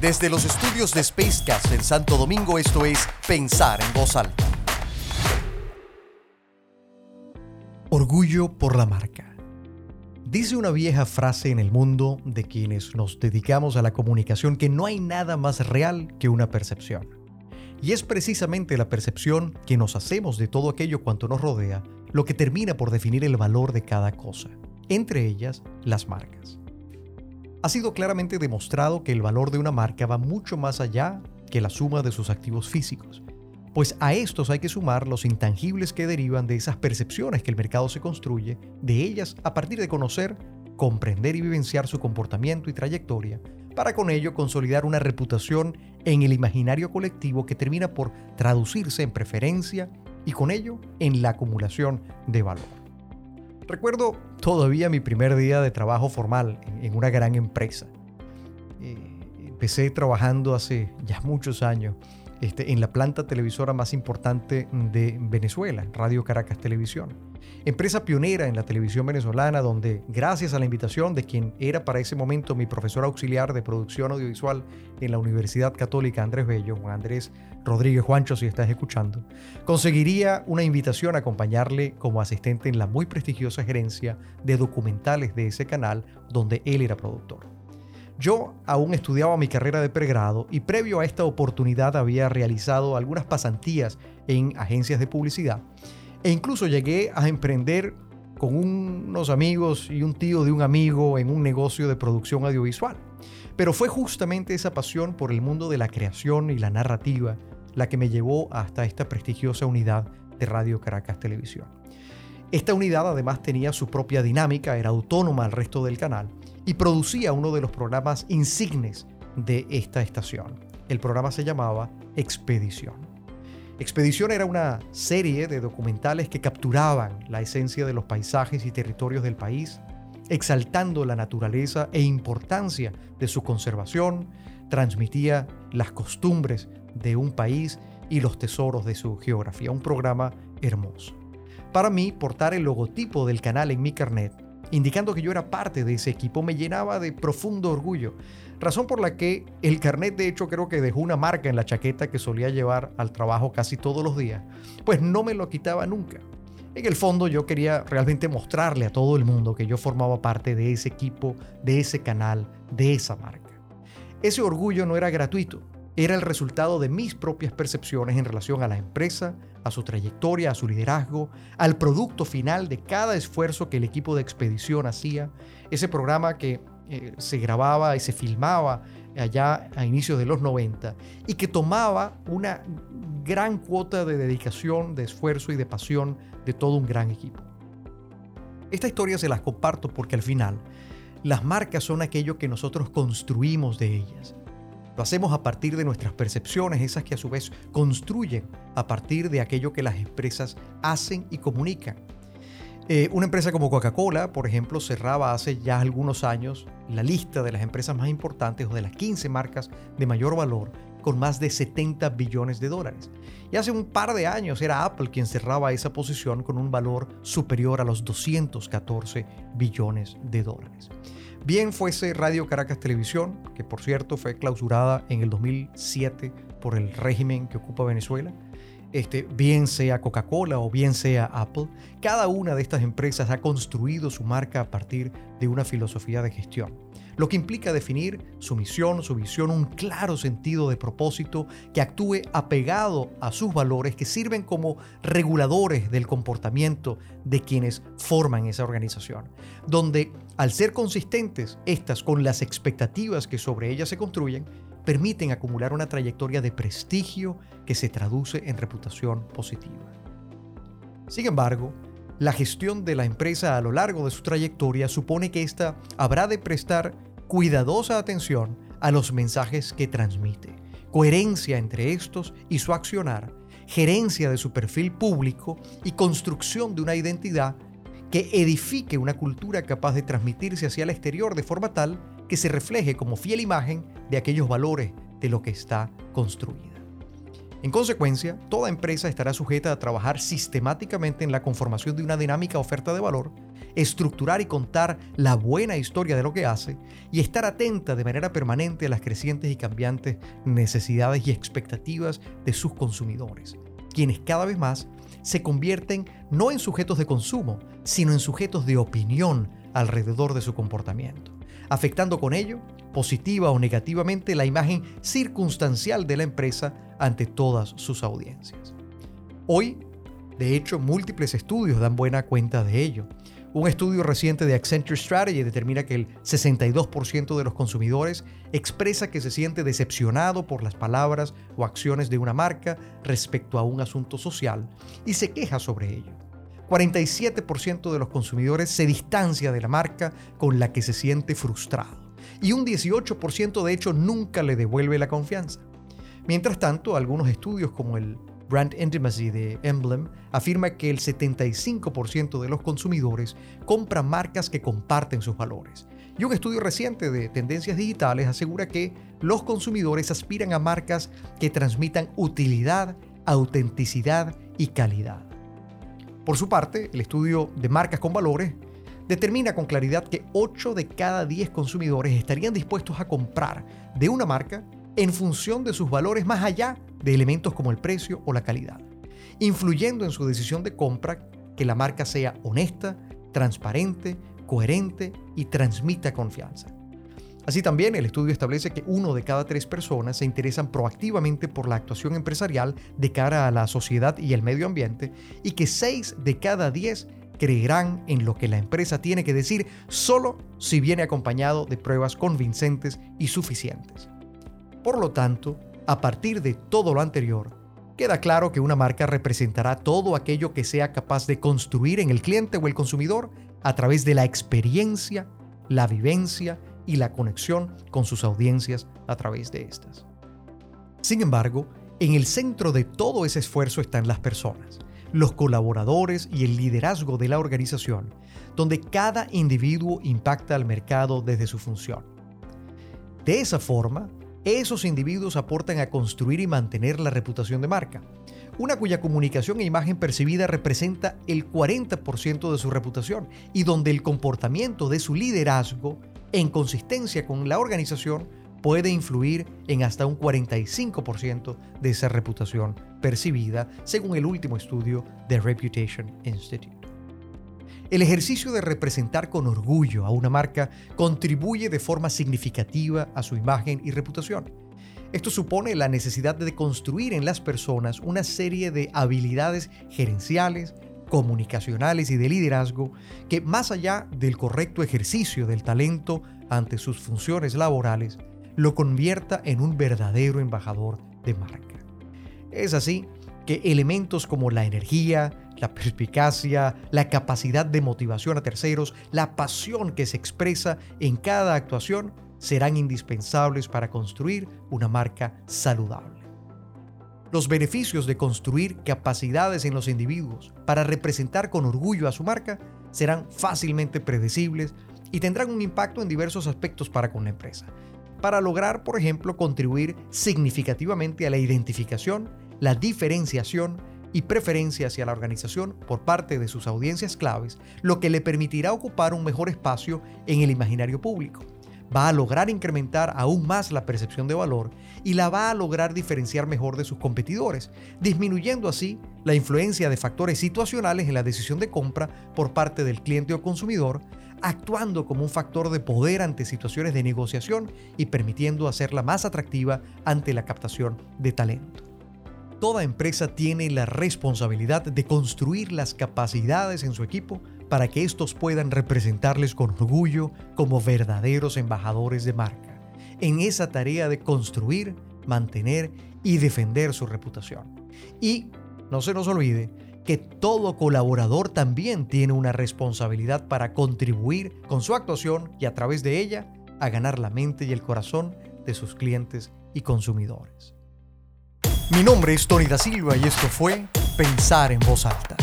Desde los estudios de Spacecast en Santo Domingo, esto es Pensar en Voz Alta. Orgullo por la marca. Dice una vieja frase en el mundo de quienes nos dedicamos a la comunicación que no hay nada más real que una percepción. Y es precisamente la percepción que nos hacemos de todo aquello cuanto nos rodea lo que termina por definir el valor de cada cosa, entre ellas las marcas. Ha sido claramente demostrado que el valor de una marca va mucho más allá que la suma de sus activos físicos, pues a estos hay que sumar los intangibles que derivan de esas percepciones que el mercado se construye, de ellas a partir de conocer, comprender y vivenciar su comportamiento y trayectoria, para con ello consolidar una reputación en el imaginario colectivo que termina por traducirse en preferencia y con ello en la acumulación de valor. Recuerdo todavía mi primer día de trabajo formal en, una gran empresa. Eh, empecé trabajando hace ya muchos años este, en la planta televisora más importante de Venezuela, Radio Caracas Televisión. Empresa pionera en la televisión venezolana, donde gracias a la invitación de quien era para ese momento mi profesor auxiliar de producción audiovisual en la Universidad Católica Andrés Bello, Juan Andrés Rodríguez Juancho, si estás escuchando, conseguiría una invitación a acompañarle como asistente en la muy prestigiosa gerencia de documentales de ese canal, donde él era productor. Yo aún estudiaba mi carrera de pregrado y previo a esta oportunidad había realizado algunas pasantías en agencias de publicidad e incluso llegué a emprender con unos amigos y un tío de un amigo en un negocio de producción audiovisual. Pero fue justamente esa pasión por el mundo de la creación y la narrativa la que me llevó hasta esta prestigiosa unidad de Radio Caracas Televisión. Esta unidad además tenía su propia dinámica, era autónoma al resto del canal y producía uno de los programas insignes de esta estación. El programa se llamaba Expedición. Expedición era una serie de documentales que capturaban la esencia de los paisajes y territorios del país, exaltando la naturaleza e importancia de su conservación, transmitía las costumbres de un país y los tesoros de su geografía. Un programa hermoso. Para mí, portar el logotipo del canal en mi carnet indicando que yo era parte de ese equipo, me llenaba de profundo orgullo. Razón por la que el carnet de hecho creo que dejó una marca en la chaqueta que solía llevar al trabajo casi todos los días, pues no me lo quitaba nunca. En el fondo yo quería realmente mostrarle a todo el mundo que yo formaba parte de ese equipo, de ese canal, de esa marca. Ese orgullo no era gratuito, era el resultado de mis propias percepciones en relación a la empresa, a su trayectoria, a su liderazgo, al producto final de cada esfuerzo que el equipo de expedición hacía, ese programa que eh, se grababa y se filmaba allá a inicios de los 90 y que tomaba una gran cuota de dedicación, de esfuerzo y de pasión de todo un gran equipo. Esta historia se las comparto porque al final las marcas son aquello que nosotros construimos de ellas. Lo hacemos a partir de nuestras percepciones, esas que a su vez construyen a partir de aquello que las empresas hacen y comunican. Eh, una empresa como Coca-Cola, por ejemplo, cerraba hace ya algunos años la lista de las empresas más importantes o de las 15 marcas de mayor valor con más de 70 billones de dólares. Y hace un par de años era Apple quien cerraba esa posición con un valor superior a los 214 billones de dólares. Bien fuese Radio Caracas Televisión, que por cierto fue clausurada en el 2007 por el régimen que ocupa Venezuela, este, bien sea Coca-Cola o bien sea Apple, cada una de estas empresas ha construido su marca a partir de una filosofía de gestión lo que implica definir su misión, su visión, un claro sentido de propósito que actúe apegado a sus valores que sirven como reguladores del comportamiento de quienes forman esa organización, donde al ser consistentes estas con las expectativas que sobre ellas se construyen, permiten acumular una trayectoria de prestigio que se traduce en reputación positiva. Sin embargo, la gestión de la empresa a lo largo de su trayectoria supone que ésta habrá de prestar cuidadosa atención a los mensajes que transmite, coherencia entre estos y su accionar, gerencia de su perfil público y construcción de una identidad que edifique una cultura capaz de transmitirse hacia el exterior de forma tal que se refleje como fiel imagen de aquellos valores de lo que está construida. En consecuencia, toda empresa estará sujeta a trabajar sistemáticamente en la conformación de una dinámica oferta de valor estructurar y contar la buena historia de lo que hace y estar atenta de manera permanente a las crecientes y cambiantes necesidades y expectativas de sus consumidores, quienes cada vez más se convierten no en sujetos de consumo, sino en sujetos de opinión alrededor de su comportamiento, afectando con ello positiva o negativamente la imagen circunstancial de la empresa ante todas sus audiencias. Hoy, de hecho, múltiples estudios dan buena cuenta de ello. Un estudio reciente de Accenture Strategy determina que el 62% de los consumidores expresa que se siente decepcionado por las palabras o acciones de una marca respecto a un asunto social y se queja sobre ello. 47% de los consumidores se distancia de la marca con la que se siente frustrado y un 18% de hecho nunca le devuelve la confianza. Mientras tanto, algunos estudios como el Brand Intimacy de Emblem afirma que el 75% de los consumidores compran marcas que comparten sus valores. Y un estudio reciente de Tendencias Digitales asegura que los consumidores aspiran a marcas que transmitan utilidad, autenticidad y calidad. Por su parte, el estudio de marcas con valores determina con claridad que 8 de cada 10 consumidores estarían dispuestos a comprar de una marca en función de sus valores más allá de elementos como el precio o la calidad, influyendo en su decisión de compra que la marca sea honesta, transparente, coherente y transmita confianza. Así también el estudio establece que uno de cada tres personas se interesan proactivamente por la actuación empresarial de cara a la sociedad y el medio ambiente y que seis de cada diez creerán en lo que la empresa tiene que decir solo si viene acompañado de pruebas convincentes y suficientes. Por lo tanto, a partir de todo lo anterior, queda claro que una marca representará todo aquello que sea capaz de construir en el cliente o el consumidor a través de la experiencia, la vivencia y la conexión con sus audiencias a través de estas. Sin embargo, en el centro de todo ese esfuerzo están las personas, los colaboradores y el liderazgo de la organización, donde cada individuo impacta al mercado desde su función. De esa forma, esos individuos aportan a construir y mantener la reputación de marca, una cuya comunicación e imagen percibida representa el 40% de su reputación y donde el comportamiento de su liderazgo, en consistencia con la organización, puede influir en hasta un 45% de esa reputación percibida, según el último estudio de Reputation Institute. El ejercicio de representar con orgullo a una marca contribuye de forma significativa a su imagen y reputación. Esto supone la necesidad de construir en las personas una serie de habilidades gerenciales, comunicacionales y de liderazgo que, más allá del correcto ejercicio del talento ante sus funciones laborales, lo convierta en un verdadero embajador de marca. Es así que elementos como la energía, la perspicacia, la capacidad de motivación a terceros, la pasión que se expresa en cada actuación serán indispensables para construir una marca saludable. Los beneficios de construir capacidades en los individuos para representar con orgullo a su marca serán fácilmente predecibles y tendrán un impacto en diversos aspectos para con la empresa, para lograr, por ejemplo, contribuir significativamente a la identificación, la diferenciación y preferencia hacia la organización por parte de sus audiencias claves, lo que le permitirá ocupar un mejor espacio en el imaginario público. Va a lograr incrementar aún más la percepción de valor y la va a lograr diferenciar mejor de sus competidores, disminuyendo así la influencia de factores situacionales en la decisión de compra por parte del cliente o consumidor, actuando como un factor de poder ante situaciones de negociación y permitiendo hacerla más atractiva ante la captación de talento. Toda empresa tiene la responsabilidad de construir las capacidades en su equipo para que estos puedan representarles con orgullo como verdaderos embajadores de marca, en esa tarea de construir, mantener y defender su reputación. Y no se nos olvide que todo colaborador también tiene una responsabilidad para contribuir con su actuación y a través de ella a ganar la mente y el corazón de sus clientes y consumidores. Mi nombre es Tony da Silva y esto fue Pensar en voz alta